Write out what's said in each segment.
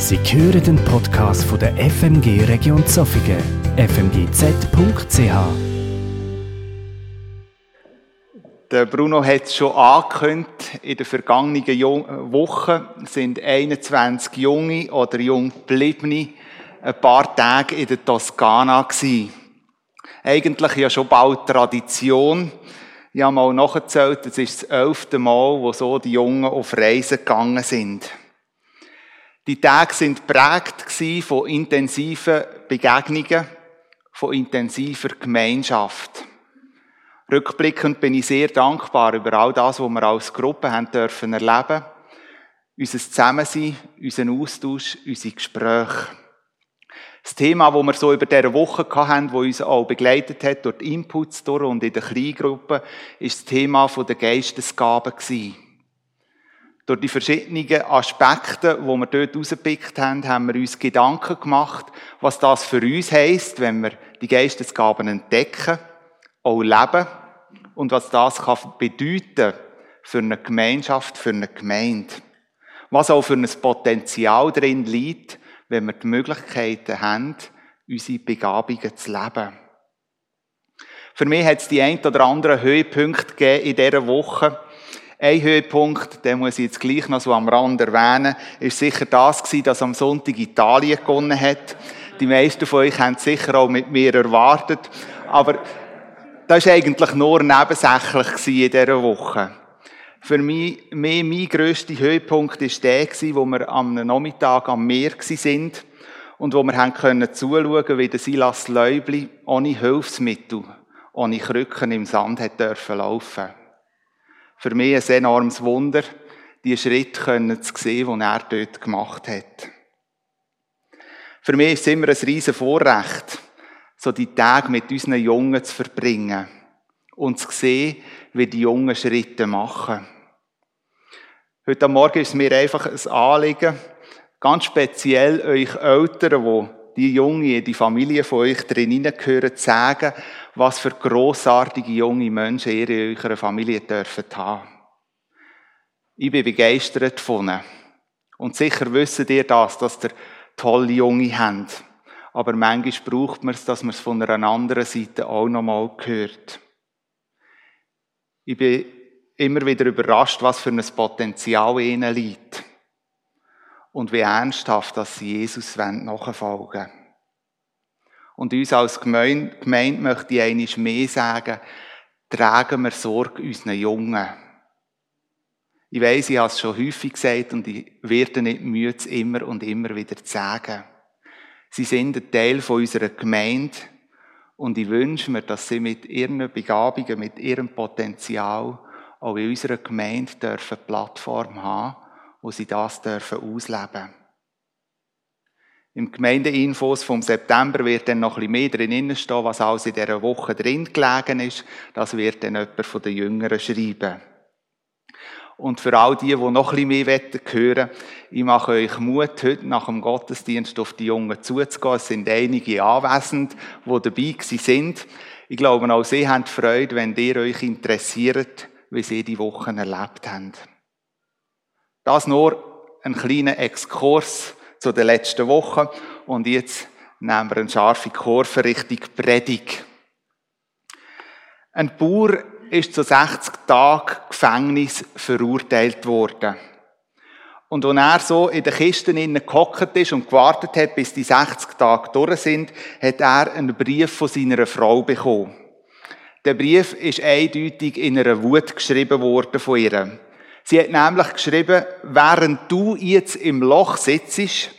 Sie hören den Podcast von der FMG Region Zofingen, fmgz.ch. Der Bruno hat es schon angekündigt, in den vergangenen Wochen sind 21 junge oder jung gebliebene ein paar Tage in der Toskana gewesen. Eigentlich ja schon bald Tradition. Ich habe mal nachgezählt, es ist das elfte Mal, wo so die Jungen auf Reisen gegangen sind. Die Tage sind prägt von intensiven Begegnungen, von intensiver Gemeinschaft. Rückblickend bin ich sehr dankbar über all das, was wir als Gruppe haben dürfen erleben. Unser Zusammensein, unseren Austausch, unsere Gespräche. Das Thema, das wir so über diese Woche hatten, das uns auch begleitet hat durch die Inputs durch und in der Kleingruppe, ist das Thema der Geistesgaben gewesen. Durch die verschiedenen Aspekte, die wir dort rausgepickt haben, haben wir uns Gedanken gemacht, was das für uns heisst, wenn wir die Geistesgaben entdecken, auch leben und was das kann bedeuten für eine Gemeinschaft, für eine Gemeinde. Was auch für ein Potenzial drin liegt, wenn wir die Möglichkeiten haben, unsere Begabungen zu leben. Für mich hat es die ein oder anderen Höhepunkte gegeben in dieser Woche. Ein Höhepunkt, den muss ich jetzt gleich noch so am Rand erwähnen, ist sicher das gewesen, dass am Sonntag Italien gewonnen hat. Die meisten von euch haben es sicher auch mit mir erwartet. Aber das war eigentlich nur nebensächlich in dieser Woche. Für mich, mehr mein grösster Höhepunkt war der, wo wir am Nachmittag am Meer waren und wo wir haben können zuschauen, wie der Silas Läubli ohne Hilfsmittel, ohne Krücken im Sand hat dürfen laufen für mich ein enormes Wunder, die Schritte können zu sehen, die er dort gemacht hat. Für mich ist es immer ein riesen Vorrecht, so die Tage mit unseren Jungen zu verbringen und zu sehen, wie die Jungen Schritte machen. Heute Morgen ist es mir einfach ein Anliegen, ganz speziell euch Eltern, die die Junge, die Familie von euch drin gehören, zu sagen, was für grossartige junge Menschen ihr in eurer Familie dürfen haben. Ich bin begeistert von ihnen. Und sicher wisst ihr das, dass ihr tolle Junge habt. Aber manchmal braucht man es, dass man es von einer anderen Seite auch nochmal hört. Ich bin immer wieder überrascht, was für ein Potenzial in ihnen liegt und wie ernsthaft, dass sie Jesus nachfolgen wollen. Und uns als Gemeinde, Gemeinde möchte ich eines mehr sagen, tragen wir Sorge unseren Jungen. Ich weiss, ich habe es schon häufig gesagt und ich werde nicht müde, es immer und immer wieder zu sagen. Sie sind ein Teil von unserer Gemeinde und ich wünsche mir, dass sie mit ihren Begabungen, mit ihrem Potenzial auch in unserer Gemeinde dürfen Plattform haben wo sie das dürfen ausleben Im Gemeindeinfos vom September wird dann noch ein bisschen mehr drin stehen, was alles in dieser Woche drin gelegen ist. Das wird dann jemand von den Jüngeren schreiben. Und für all die, die noch ein bisschen mehr hören wollen, ich mache euch Mut, heute nach dem Gottesdienst auf die Jungen zuzugehen. Es sind einige anwesend, die dabei sind. Ich glaube, auch sie haben Freude, wenn ihr euch interessiert, wie sie die Wochen erlebt haben. Das nur ein kleiner Exkurs zu der letzten Woche. Und jetzt nehmen wir eine scharfe Kurve Richtung Predigt. Ein Bauer ist zu 60 Tagen Gefängnis verurteilt worden. Und als er so in den Kisten innen gehockt ist und gewartet hat, bis die 60 Tage durch sind, hat er einen Brief von seiner Frau bekommen. Der Brief ist eindeutig in einer Wut geschrieben worden von ihr. Sie hat nämlich geschrieben, während du jetzt im Loch sitzt,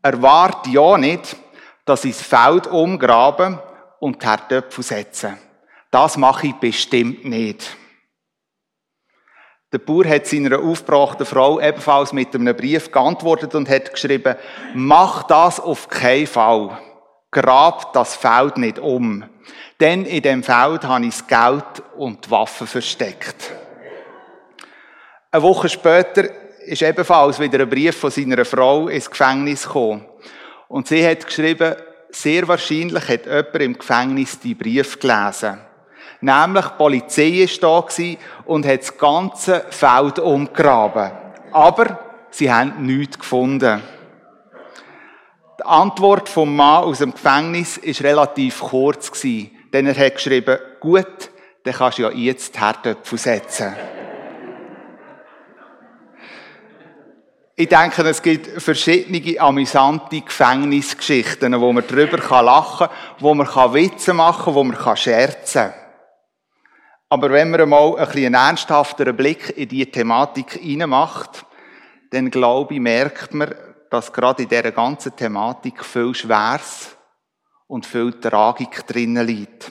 erwarte ja nicht, dass ich das Feld umgraben und die Herdöpfel setze. Das mache ich bestimmt nicht. Der Bauer hat seiner aufgebrachten Frau ebenfalls mit einem Brief geantwortet und hat geschrieben, mach das auf keinen Fall. Grab das Feld nicht um. Denn in dem Feld habe ich das Geld und die Waffen versteckt. Eine Woche später ist ebenfalls wieder ein Brief von seiner Frau ins Gefängnis gekommen. Und sie hat geschrieben, sehr wahrscheinlich hat jemand im Gefängnis die Brief gelesen. Nämlich die Polizei war da und hat das ganze Feld umgraben. Aber sie haben nichts gefunden. Die Antwort vom Mann aus dem Gefängnis ist relativ kurz denn er hat geschrieben, gut, dann kannst du ja jetzt die Herdöpfel setzen. Ich denke, es gibt verschiedene amüsante Gefängnisgeschichten, wo man drüber lachen kann, wo man Witze machen kann, wo man scherzen kann. Aber wenn man einmal ein bisschen ernsthafteren Blick in diese Thematik macht, dann glaube ich, merkt man, dass gerade in dieser ganzen Thematik viel Schweres und viel Tragik drinnen liegt.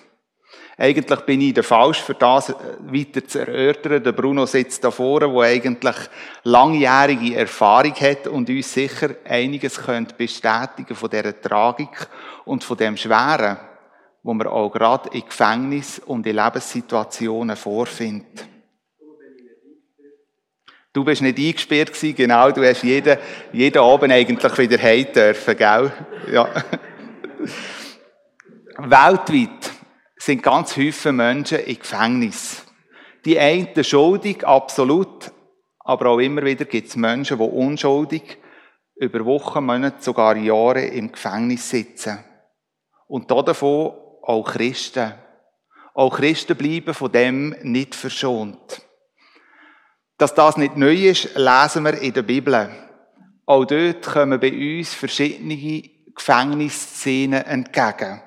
Eigentlich bin ich der Falsch für das äh, weiter zu erörtern. Der Bruno sitzt da vorne, der eigentlich langjährige Erfahrung hat und uns sicher einiges könnte bestätigen von dieser Tragik und von dem Schweren wo man auch gerade in Gefängnis und in Lebenssituationen vorfindet. Du bist nicht eingesperrt gewesen, genau, du hast jeden, jeden Abend eigentlich wieder heim dürfen, gell? Ja. Weltweit sind ganz viele Menschen in Gefängnis. Die einen schuldig, absolut, aber auch immer wieder gibt es Menschen, die unschuldig über Wochen, Monate, sogar Jahre im Gefängnis sitzen. Und davon auch Christen. Auch Christen bleiben von dem nicht verschont. Dass das nicht neu ist, lesen wir in der Bibel. Auch dort kommen bei uns verschiedene Gefängnisszenen entgegen.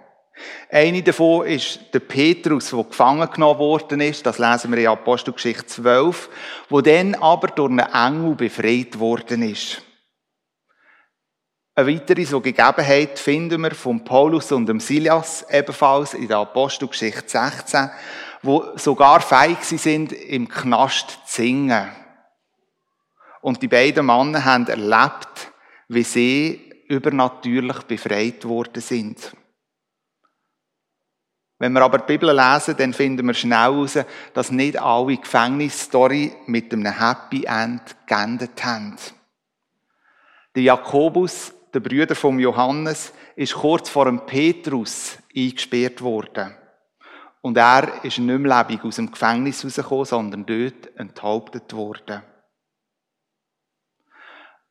Eine davon ist der Petrus, der gefangen genommen worden ist. Das lesen wir in Apostelgeschichte 12, wo dann aber durch einen Engel befreit worden ist. Eine weitere so Gegebenheit finden wir von Paulus und dem Silas ebenfalls in der Apostelgeschichte 16, wo sogar feig sind, im Knast zu singen. Und die beiden Männer haben erlebt, wie sie übernatürlich befreit worden sind. Wenn wir aber die Bibel lesen, dann finden wir schnell heraus, dass nicht alle Gefängnisstory mit einem Happy End geendet haben. Der Jakobus der Brüder vom Johannes, ist kurz vor dem Petrus eingesperrt worden. Und er ist nicht mehr lebendig aus dem Gefängnis rausgekommen, sondern dort enthauptet worden.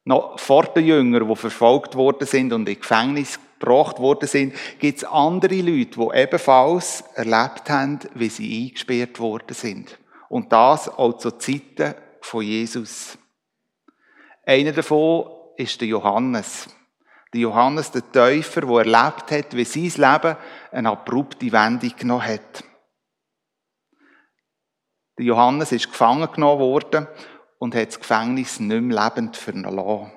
Noch vor den Jüngern, die verfolgt worden sind und in Gefängnis gebracht worden sind, gibt es andere Leute, die ebenfalls erlebt haben, wie sie eingesperrt worden sind. Und das auch zu Zeiten von Jesus. Einer davon ist der Johannes. Der Johannes der Täufer, der erlebt hat, wie sein Leben eine abrupte Wendung genommen hat. Der Johannes ist gefangen genommen worden und hat das Gefängnis nicht mehr lebend verlassen.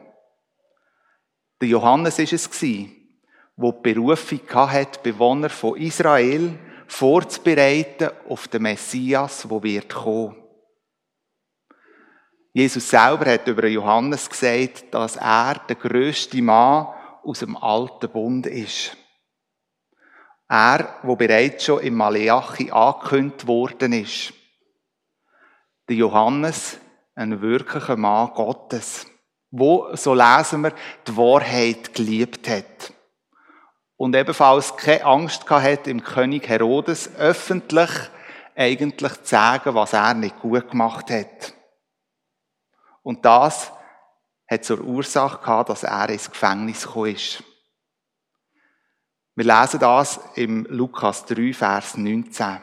Der Johannes ist es gewesen, wo die Berufung hat, Bewohner von Israel vorzubereiten auf den Messias, wo wird kommen. Jesus selber hat über Johannes gesagt, dass er der größte Mann aus dem alten Bund ist. Er, wo bereits schon im Maleachi angekündigt worden ist. Der Johannes, ein wirklicher Mann Gottes, wo, so lesen wir, die Wahrheit geliebt hat. Und ebenfalls keine Angst hat, im König Herodes öffentlich eigentlich zu sagen, was er nicht gut gemacht hat. Und das hat zur Ursache gehabt, dass er ins Gefängnis gekommen ist. Wir lesen das im Lukas 3, Vers 19.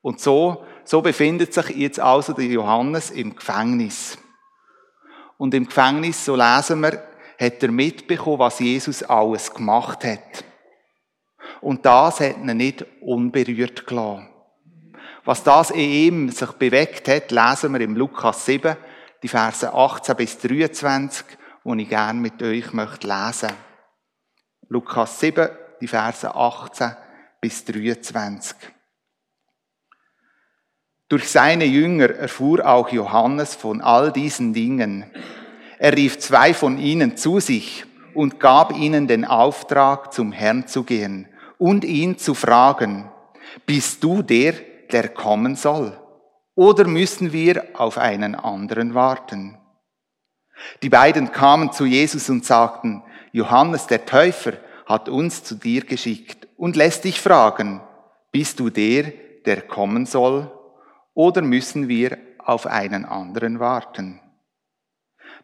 Und so, so befindet sich jetzt also der Johannes im Gefängnis. Und im Gefängnis, so lesen wir, hat er mitbekommen, was Jesus alles gemacht hat. Und das hat ihn nicht unberührt gelassen. Was das in ihm sich bewegt hat, lesen wir im Lukas 7, die Verse 18 bis 23, die ich gerne mit euch möchte lesen. Lukas 7, die Verse 18 bis 23. Durch seine Jünger erfuhr auch Johannes von all diesen Dingen. Er rief zwei von ihnen zu sich und gab ihnen den Auftrag, zum Herrn zu gehen und ihn zu fragen, bist du der, der kommen soll? Oder müssen wir auf einen anderen warten? Die beiden kamen zu Jesus und sagten, Johannes der Täufer hat uns zu dir geschickt und lässt dich fragen, bist du der, der kommen soll, oder müssen wir auf einen anderen warten?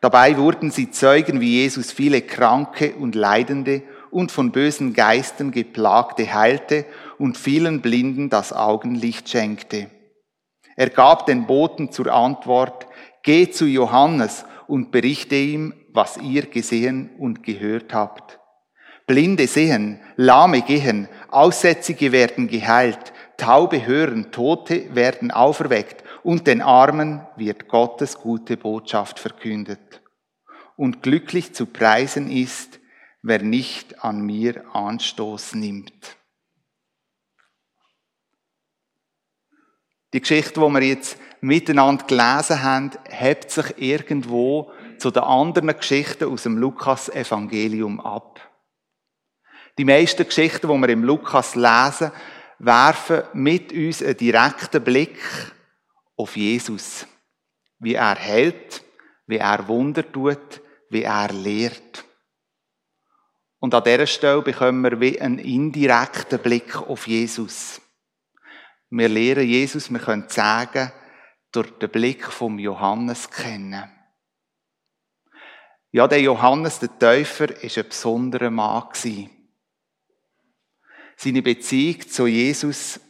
Dabei wurden sie Zeugen, wie Jesus viele Kranke und Leidende und von bösen Geistern geplagte heilte und vielen Blinden das Augenlicht schenkte. Er gab den Boten zur Antwort, Geh zu Johannes und berichte ihm, was ihr gesehen und gehört habt. Blinde sehen, Lahme gehen, Aussätzige werden geheilt, Taube hören, Tote werden auferweckt und den Armen wird Gottes gute Botschaft verkündet. Und glücklich zu preisen ist, wer nicht an mir Anstoß nimmt. Die Geschichte, die wir jetzt miteinander gelesen haben, hebt sich irgendwo zu den anderen Geschichten aus dem Lukas-Evangelium ab. Die meisten Geschichten, die wir im Lukas lesen, werfen mit uns einen direkten Blick auf Jesus. Wie er hält, wie er Wunder tut, wie er lehrt. Und an dieser Stelle bekommen wir wie einen indirekten Blick auf Jesus. Wir lehren Jesus, wir können sagen, durch den Blick vom Johannes kennen. Ja, der Johannes, der Täufer, ist ein besonderer Mann Seine Beziehung zu Jesus,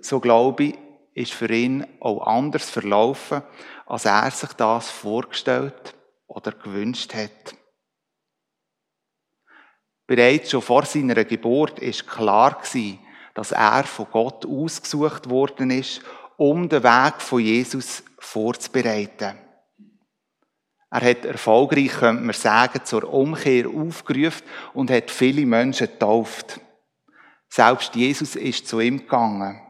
so glaube ich, ist für ihn auch anders verlaufen, als er sich das vorgestellt oder gewünscht hat. Bereits schon vor seiner Geburt ist klar gewesen, dass er von Gott ausgesucht worden ist, um den Weg von Jesus vorzubereiten. Er hat erfolgreich, könnte man sagen, zur Umkehr aufgerufen und hat viele Menschen getauft. Selbst Jesus ist zu ihm gegangen.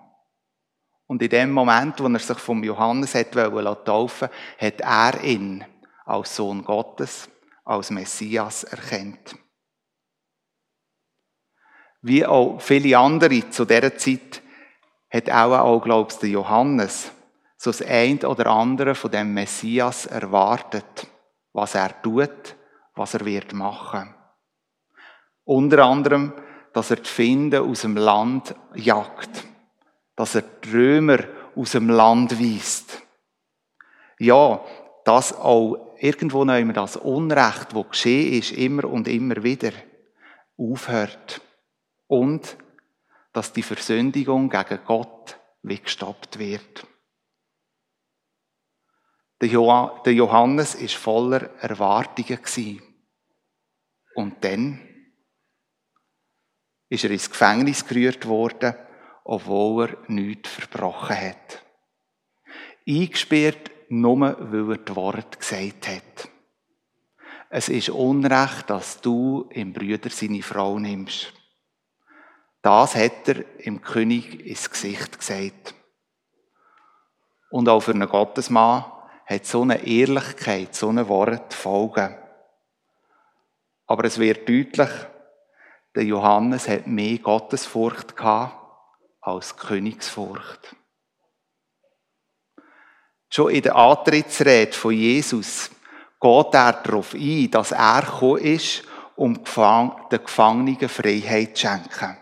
Und in dem Moment, wo er sich vom Johannes hat taufen hat er ihn als Sohn Gottes, als Messias erkannt. Wie auch viele andere zu dieser Zeit hat auch, auch glaubst du, Johannes so das ein oder andere von dem Messias erwartet, was er tut, was er wird machen. Unter anderem, dass er die Finden aus dem Land jagt, dass er die Römer aus dem Land weist. Ja, dass auch irgendwo immer das Unrecht, wo geschehen ist, immer und immer wieder aufhört und dass die Versündigung gegen Gott wie gestoppt wird. Der Johannes ist voller Erwartungen Und dann ist er ins Gefängnis gerührt worden, obwohl er nichts verbrochen hat. Eingesperrt nur, weil er die Worte gesagt hat. Es ist Unrecht, dass du im Brüder seine Frau nimmst. Das hat er im König ins Gesicht gesagt. Und auch für einen Gottesmann hat so eine Ehrlichkeit, so ein Wort Folgen. Aber es wird deutlich, der Johannes hat mehr Gottesfurcht gehabt als Königsfurcht. Schon in der Antrittsrede von Jesus geht er darauf ein, dass er gekommen ist, um den Gefangenen Freiheit zu schenken.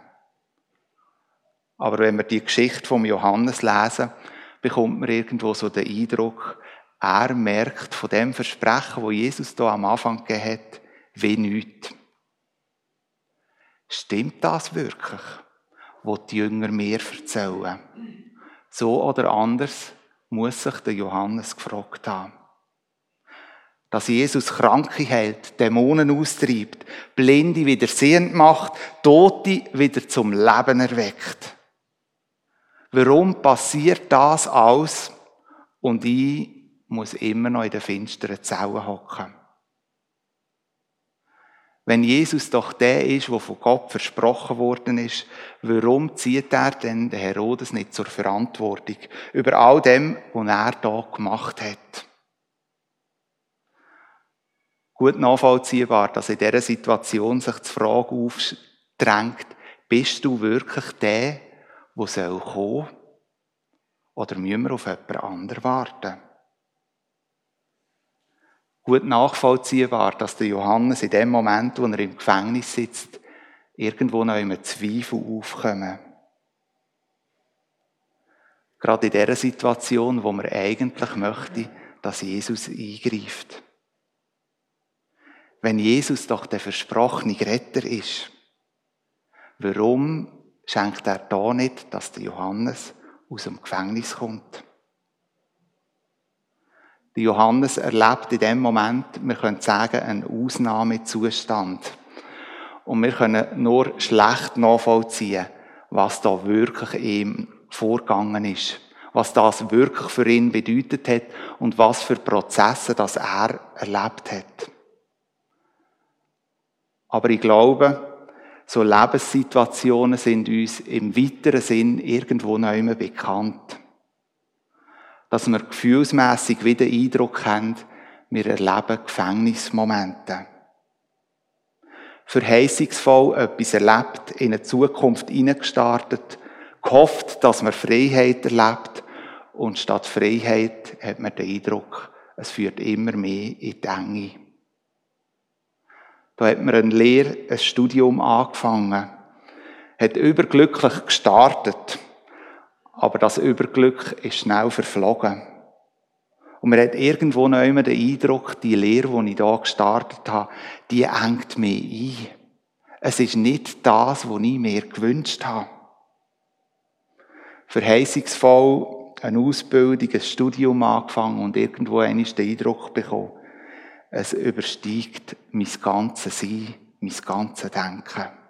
Aber wenn wir die Geschichte vom Johannes lesen, bekommt man irgendwo so den Eindruck, er merkt von dem Versprechen, wo Jesus da am Anfang gegeben hat, wie nichts. Stimmt das wirklich, was die Jünger mir erzählen? So oder anders muss sich der Johannes gefragt haben. Dass Jesus Kranke hält, Dämonen austreibt, Blinde wieder sehend macht, Tote wieder zum Leben erweckt. Warum passiert das alles und ich muss immer noch in den finsteren Zellen hocken? Wenn Jesus doch der ist, der von Gott versprochen worden ist, warum zieht er denn den Herodes nicht zur Verantwortung über all dem, was er da gemacht hat? Gut nachvollziehbar, dass in dieser Situation sich die Frage aufdrängt, bist du wirklich der, soll kommen? Oder müssen wir auf jemand anderen warten? Gut nachvollziehbar, dass der Johannes in dem Moment, wo er im Gefängnis sitzt, irgendwo noch immer Zweifel aufkommen. Gerade in dieser Situation, wo man eigentlich möchte, dass Jesus eingreift. wenn Jesus doch der versprochene Retter ist, warum schenkt er da nicht, dass der Johannes aus dem Gefängnis kommt? Der Johannes erlebt in dem Moment, wir können sagen, einen Ausnahmezustand. Und wir können nur schlecht nachvollziehen, was da wirklich ihm vorgegangen ist. Was das wirklich für ihn bedeutet hat und was für Prozesse das er erlebt hat. Aber ich glaube, so Lebenssituationen sind uns im weiteren Sinn irgendwo noch immer bekannt dass wir gefühlsmässig wieder Eindruck haben, wir erleben Gefängnismomente. Verheißungsvoll etwas erlebt, in eine Zukunft hineingestartet, gehofft, dass man Freiheit erlebt und statt Freiheit hat man den Eindruck, es führt immer mehr in die Enge. Da hat man eine Lehre, ein Studium angefangen, hat überglücklich gestartet, aber das Überglück ist schnell verflogen. Und man hat irgendwo noch immer den Eindruck, die Lehre, die ich hier gestartet habe, die engt mich ein. Es ist nicht das, was ich mir gewünscht habe. Verheißungsvoll eine Ausbildung, ein Studium angefangen und irgendwo einmal den Eindruck bekommen, es übersteigt mein ganzes Sein, mein ganzes Denken.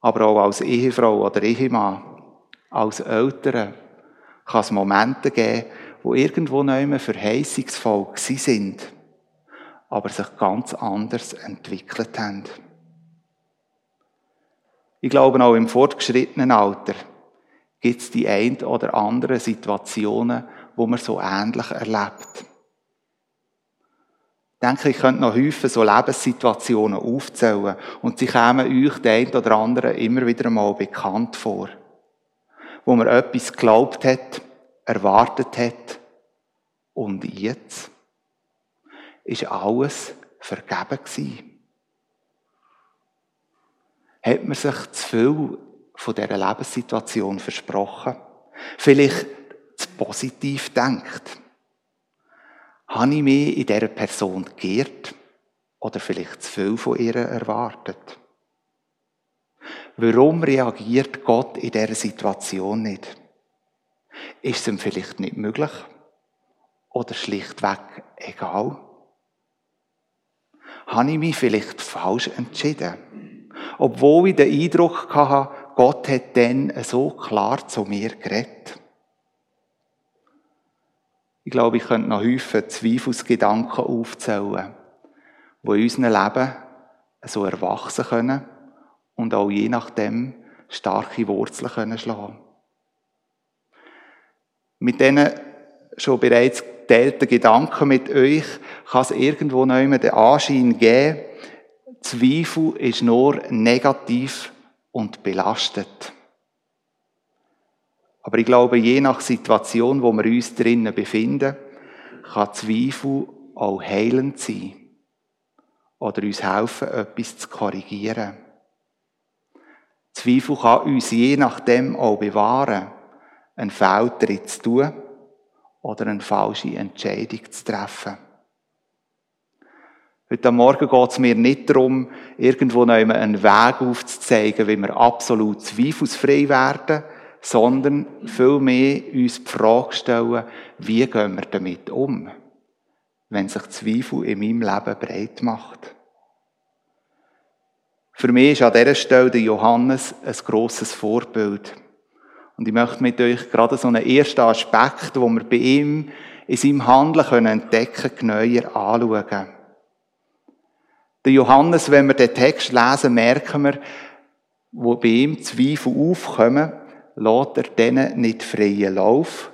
Aber auch als Ehefrau oder Ehemann, als Eltern, kann es Momente geben, wo irgendwo immer verheißungsvoll sind, aber sich ganz anders entwickelt haben. Ich glaube, auch im fortgeschrittenen Alter gibt es die ein oder andere Situationen, wo man so ähnlich erlebt. Ich denke, ich könnte noch häufig so Lebenssituationen aufzählen und sie kämen euch, der einen oder anderen, immer wieder mal bekannt vor. Wo man etwas geglaubt hat, erwartet hat und jetzt ist alles vergeben gewesen. Hat man sich zu viel von dieser Lebenssituation versprochen? Vielleicht zu positiv denkt? Habe ich mich in dieser Person geehrt oder vielleicht zu viel von ihr erwartet? Warum reagiert Gott in dieser Situation nicht? Ist es ihm vielleicht nicht möglich? Oder schlichtweg egal? Habe ich mich vielleicht falsch entschieden? Obwohl ich den Eindruck hatte, Gott hat dann so klar zu mir geredet. Ich glaube, ich könnte noch häufig Zweifelsgedanken aufzählen, die in unserem Leben so erwachsen können und auch je nachdem starke Wurzeln können schlagen. Mit diesen schon bereits geteilten Gedanken mit euch kann es irgendwo noch immer den Anschein geben, Zweifel ist nur negativ und belastet. Aber ich glaube, je nach Situation, wo wir uns drinnen befinden, kann Zweifel auch heilend sein. Oder uns helfen, etwas zu korrigieren. Zweifel kann uns je nachdem auch bewahren, einen Fehltritt zu tun oder eine falsche Entscheidung zu treffen. Heute Morgen geht es mir nicht darum, irgendwo einen Weg aufzuzeigen, wie wir absolut zweifelsfrei werden, sondern vielmehr uns die Frage stellen, wie gehen wir damit um, wenn sich Zweifel in meinem Leben breit macht. Für mich ist an dieser Stelle der Johannes ein grosses Vorbild. Und ich möchte mit euch gerade so einen ersten Aspekt, wo wir bei ihm in seinem Handeln können entdecken genauer anschauen. Der Johannes, wenn wir den Text lesen, merken wir, wo bei ihm Zweifel aufkommen, lässt er denen nicht freien Lauf,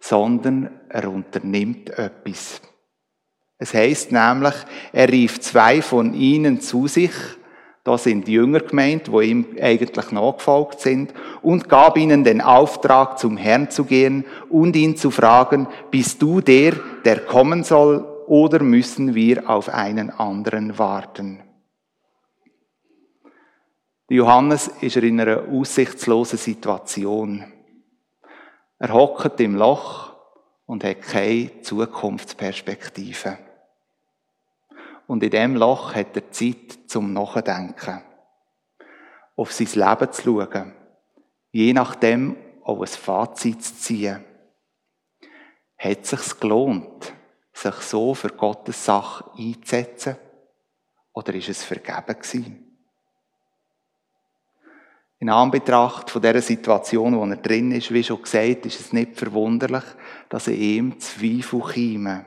sondern er unternimmt etwas. Es heißt nämlich, er rief zwei von ihnen zu sich, da sind Jünger gemeint, wo ihm eigentlich nachgefolgt sind, und gab ihnen den Auftrag, zum Herrn zu gehen und ihn zu fragen, bist du der, der kommen soll, oder müssen wir auf einen anderen warten? Johannes ist in einer aussichtslosen Situation. Er hockt im Loch und hat keine Zukunftsperspektive. Und in dem Loch hat er Zeit zum Nachdenken. Auf sein Leben zu schauen. Je nachdem auch ein Fazit zu ziehen. Hat es sich gelohnt, sich so für Gottes Sache einzusetzen? Oder ist es vergeben gewesen? In Anbetracht von dieser Situation, wo er drin ist, wie schon gesagt, ist es nicht verwunderlich, dass er ihm Zweifel käme.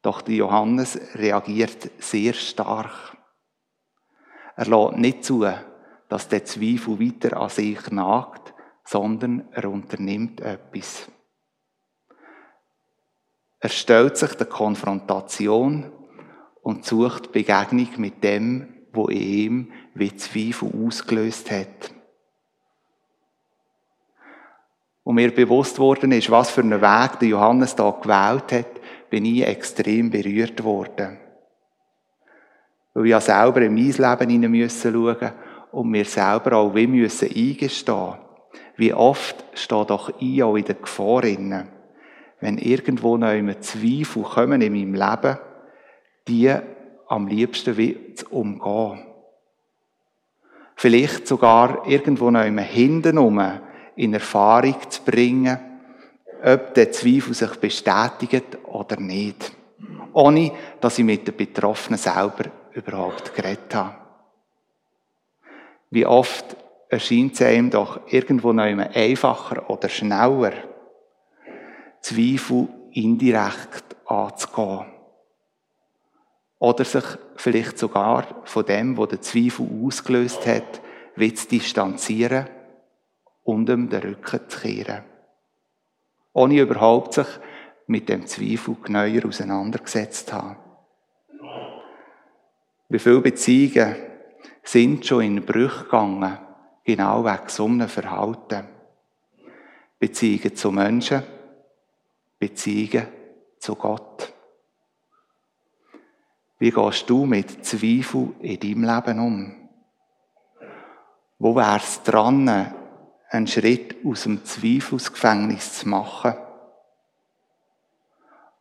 Doch der Johannes reagiert sehr stark. Er lässt nicht zu, dass der Zweifel weiter an sich nagt, sondern er unternimmt etwas. Er stellt sich der Konfrontation und sucht Begegnung mit dem, wo in ihm wie Zweifel ausgelöst hat. Und mir bewusst worden ist, was für einen Weg der Johannes da gewählt hat, bin ich extrem berührt worden. Weil ich ja selber in mein Leben hinein müssen schauen und mir selber auch wie müssen eingestehen. Wie oft steht doch ich auch in der Gefahr inne, wenn irgendwo noch immer Zweifel kommen in meinem Leben, die am liebsten wie zu umgehen. Vielleicht sogar irgendwo noch immer hinten in Erfahrung zu bringen, ob der Zweifel sich bestätigt oder nicht. Ohne, dass ich mit den Betroffenen selber überhaupt geredet habe. Wie oft erscheint es einem doch irgendwo noch immer einfacher oder schneller, Zweifel indirekt anzugehen. Oder sich vielleicht sogar von dem, wo der Zweifel ausgelöst hat, wie zu distanzieren und ihm den Rücken zu kehren ohne überhaupt sich mit dem Zweifel genauer auseinandergesetzt zu haben. Wie viele Beziehungen sind schon in Brüche gegangen, genau wegen so einem Verhalten. Beziehungen zu Menschen, Beziehungen zu Gott. Wie gehst du mit Zweifel in deinem Leben um? Wo wär's dran, einen Schritt aus dem Zweifelsgefängnis zu machen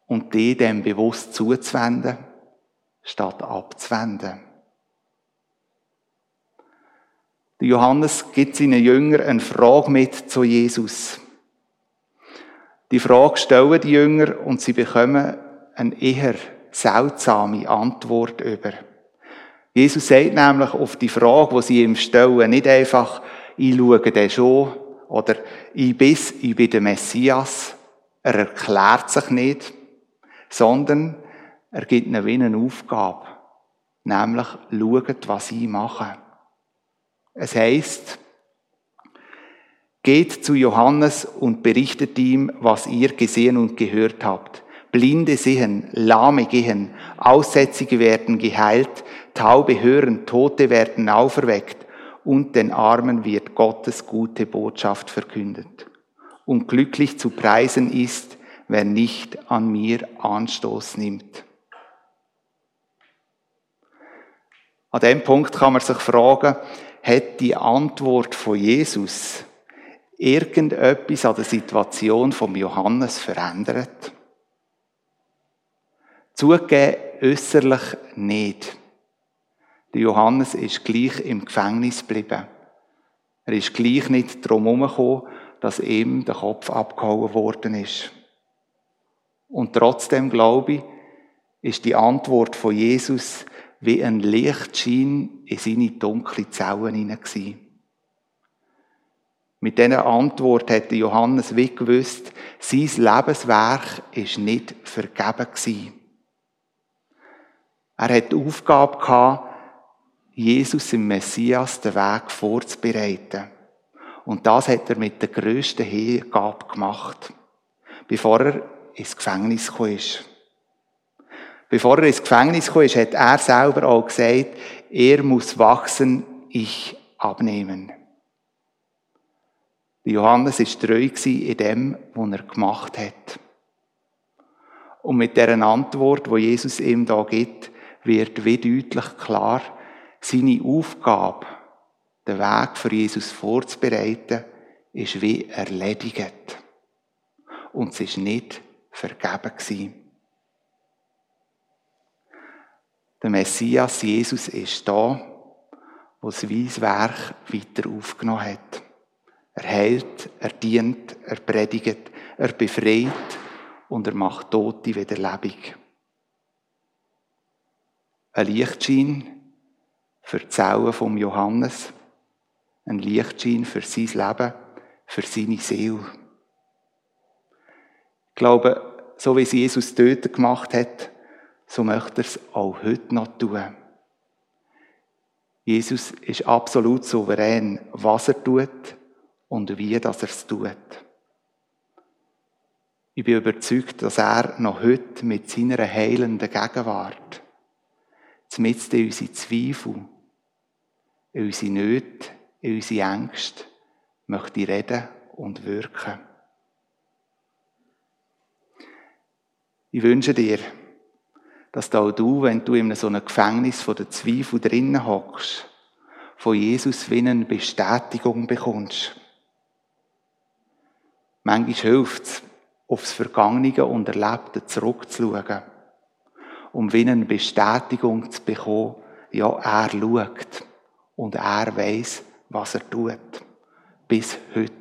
und die dem bewusst zuzuwenden, statt abzuwenden. Der Johannes gibt seinen Jüngern eine Frage mit zu Jesus. Die Frage stellen die Jünger und sie bekommen eine eher seltsame Antwort über. Jesus sagt nämlich auf die Frage, die sie ihm stellen, nicht einfach, ich schaue den schon, oder ich bin, ich bin der Messias. Er erklärt sich nicht, sondern er gibt ihnen wie eine Aufgabe. Nämlich, schaut, was ich mache. Es heißt, geht zu Johannes und berichtet ihm, was ihr gesehen und gehört habt. Blinde sehen, Lahme gehen, Aussätzige werden geheilt, Taube hören, Tote werden auferweckt und den Armen wird Gottes gute Botschaft verkündet. Und glücklich zu preisen ist, wer nicht an mir Anstoß nimmt. An dem Punkt kann man sich fragen, hat die Antwort von Jesus irgendetwas an der Situation von Johannes verändert? Zugegeben äußerlich nicht. Der Johannes ist gleich im Gefängnis geblieben. Er ist gleich nicht drum herumgekommen, dass ihm der Kopf abgehauen worden ist. Und trotzdem glaube ich, ist die Antwort von Jesus wie ein Lichtschein in seine dunkle Zellen hinein Mit dieser Antwort hätte Johannes wie gewusst, sein Lebenswerk ist nicht vergeben gewesen. Er hat die Aufgabe gehabt, Jesus im Messias den Weg vorzubereiten. Und das hat er mit der grössten Hingabe gemacht, bevor er ins Gefängnis gekommen ist. Bevor er ins Gefängnis gekommen ist, hat er selber auch gesagt, er muss wachsen, ich abnehmen. Johannes war treu in dem, was er gemacht hat. Und mit dieser Antwort, wo Jesus ihm da gibt, wird wie deutlich klar, seine Aufgabe, den Weg für Jesus vorzubereiten, ist wie erledigt. Und es ist nicht vergeben gewesen. Der Messias Jesus ist da, wo sein Werk weiter aufgenommen hat. Er heilt, er dient, er predigt, er befreit und er macht Tote wieder lebendig. Ein Lichtschein für die Zellen vom Johannes, ein Lichtschein für sein Leben, für seine Seele. Ich glaube, so wie es Jesus dort gemacht hat, so möchte er es auch heute noch tun. Jesus ist absolut souverän, was er tut und wie dass er es tut. Ich bin überzeugt, dass er noch heute mit seiner heilenden Gegenwart, zumindest in unsere Zweifel, in unsere Nöte, in unsere Ängste, möchte reden und wirken. Ich wünsche dir, dass auch du, wenn du in so einem Gefängnis von der Zweifel drinnen hockst, von Jesus eine Bestätigung bekommst. Manchmal hilft es, aufs Vergangene und Erlebte zurückzuschauen, um wie eine Bestätigung zu bekommen, ja, er schaut und er weiß, was er tut. Bis heute.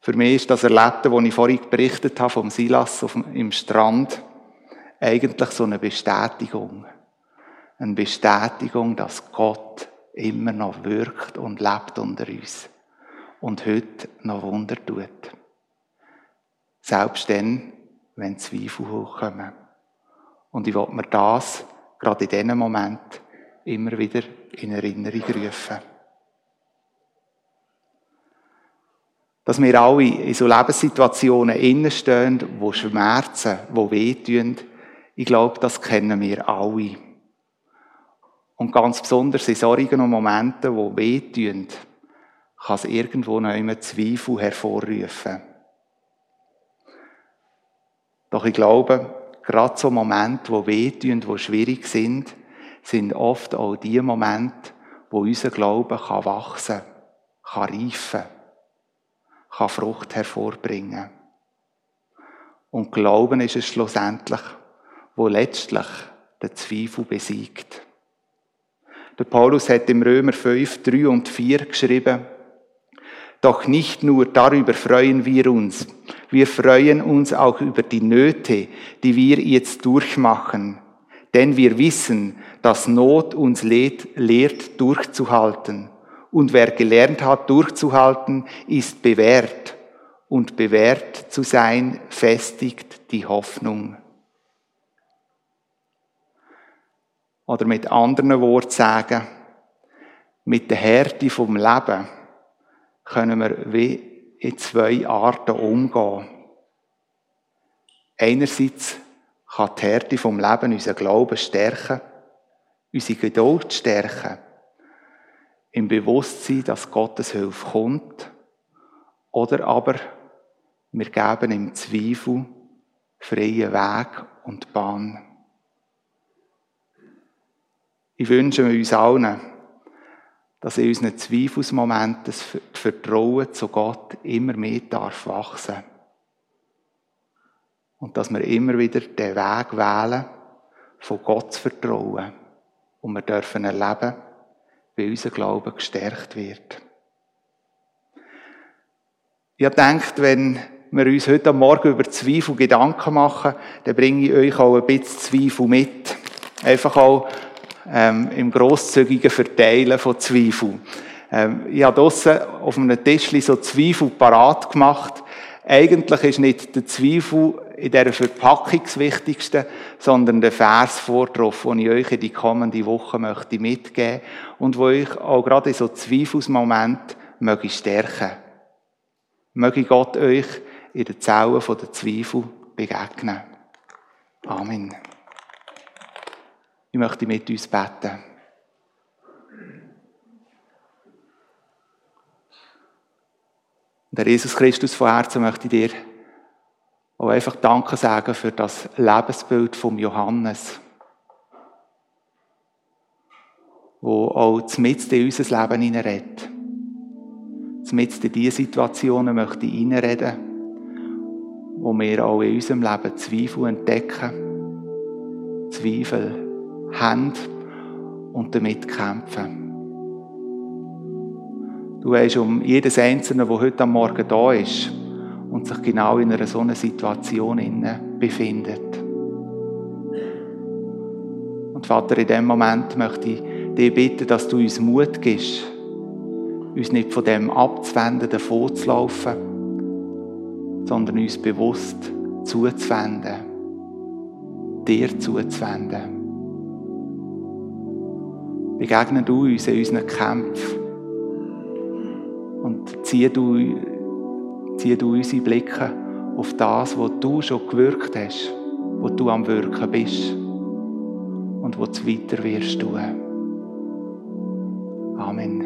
Für mich ist das Erlebte, das ich vorhin berichtet habe, vom Silas auf dem, im Strand, eigentlich so eine Bestätigung. Eine Bestätigung, dass Gott immer noch wirkt und lebt unter uns. Und heute noch Wunder tut. Selbst dann, wenn Zweifel hochkommen. Und ich will mir das, gerade in diesem Moment, immer wieder in Erinnerung rufen. Dass wir alle in so Lebenssituationen innenstehen, wo schmerzen, wo wehtun, ich glaube, das kennen wir alle. Und ganz besonders in solchen Momenten, wo wehtun, kann es irgendwo noch immer Zweifel hervorrufen. Doch ich glaube, gerade so Momente, wo wehtun, wo schwierig sind, sind oft auch die Momente, wo unser Glaube kann wachsen, kann reifen kann Frucht hervorbringen. Und Glauben ist es schlussendlich, wo letztlich den Zweifel besiegt. Der Paulus hat im Römer 5, 3 und 4 geschrieben, doch nicht nur darüber freuen wir uns, wir freuen uns auch über die Nöte, die wir jetzt durchmachen, denn wir wissen, dass Not uns lehrt, durchzuhalten. Und wer gelernt hat, durchzuhalten, ist bewährt. Und bewährt zu sein, festigt die Hoffnung. Oder mit anderen Worten sagen, mit der Härte vom Leben können wir wie in zwei Arten umgehen. Einerseits kann die Härte vom Leben unseren Glauben stärken, unsere Geduld stärken im Bewusstsein, dass Gottes Hilfe kommt, oder aber wir geben im Zweifel freien Weg und Bahn. Ich wünsche uns allen, dass in unseren Zweifelsmomenten das Vertrauen zu Gott immer mehr darf wachsen. Und dass wir immer wieder den Weg wählen, von Gott zu vertrauen. Und wir dürfen erleben, wie unser Glaube gestärkt wird. Ich gedacht, wenn wir uns heute Morgen über Zweifel Gedanken machen, dann bringe ich euch auch ein bisschen Zweifel mit. Einfach auch ähm, im grosszügigen Verteilen von Zweifel. Ähm, ich habe draussen auf einem Tischli so Zweifel parat gemacht. Eigentlich ist nicht der Zweifel in dieser Verpackung das Wichtigste, sondern der Vers vor drauf, den ich euch in die kommende Woche möchte mitgeben und wo ich auch gerade in so Zweifelsmoment möge stärken. Möge Gott euch in den Zellen der Zweifel begegnen. Amen. Ich möchte mit uns beten. Der Jesus Christus von Herzen möchte ich dir auch einfach Danke sagen für das Lebensbild vom Johannes, wo auch mit in unser Leben hineinredet. Mit in diese Situationen möchte ich hineinreden, wo wir auch in unserem Leben Zweifel entdecken, Zweifel haben und damit kämpfen. Du weißt um jedes Einzelne, der heute am Morgen da ist und sich genau in einer so einer Situation befindet. Und Vater, in dem Moment möchte ich dich bitten, dass du uns Mut gibst, uns nicht von dem abzuwenden, davon zu laufen, sondern uns bewusst zuzuwenden, dir zuzuwenden. Begegne du uns in unseren Kämpfen und zieh du, zieh du unsere Blicke auf das, was du schon gewirkt hast, wo du am Wirken bist und wo du weiter wirst tun. Amen.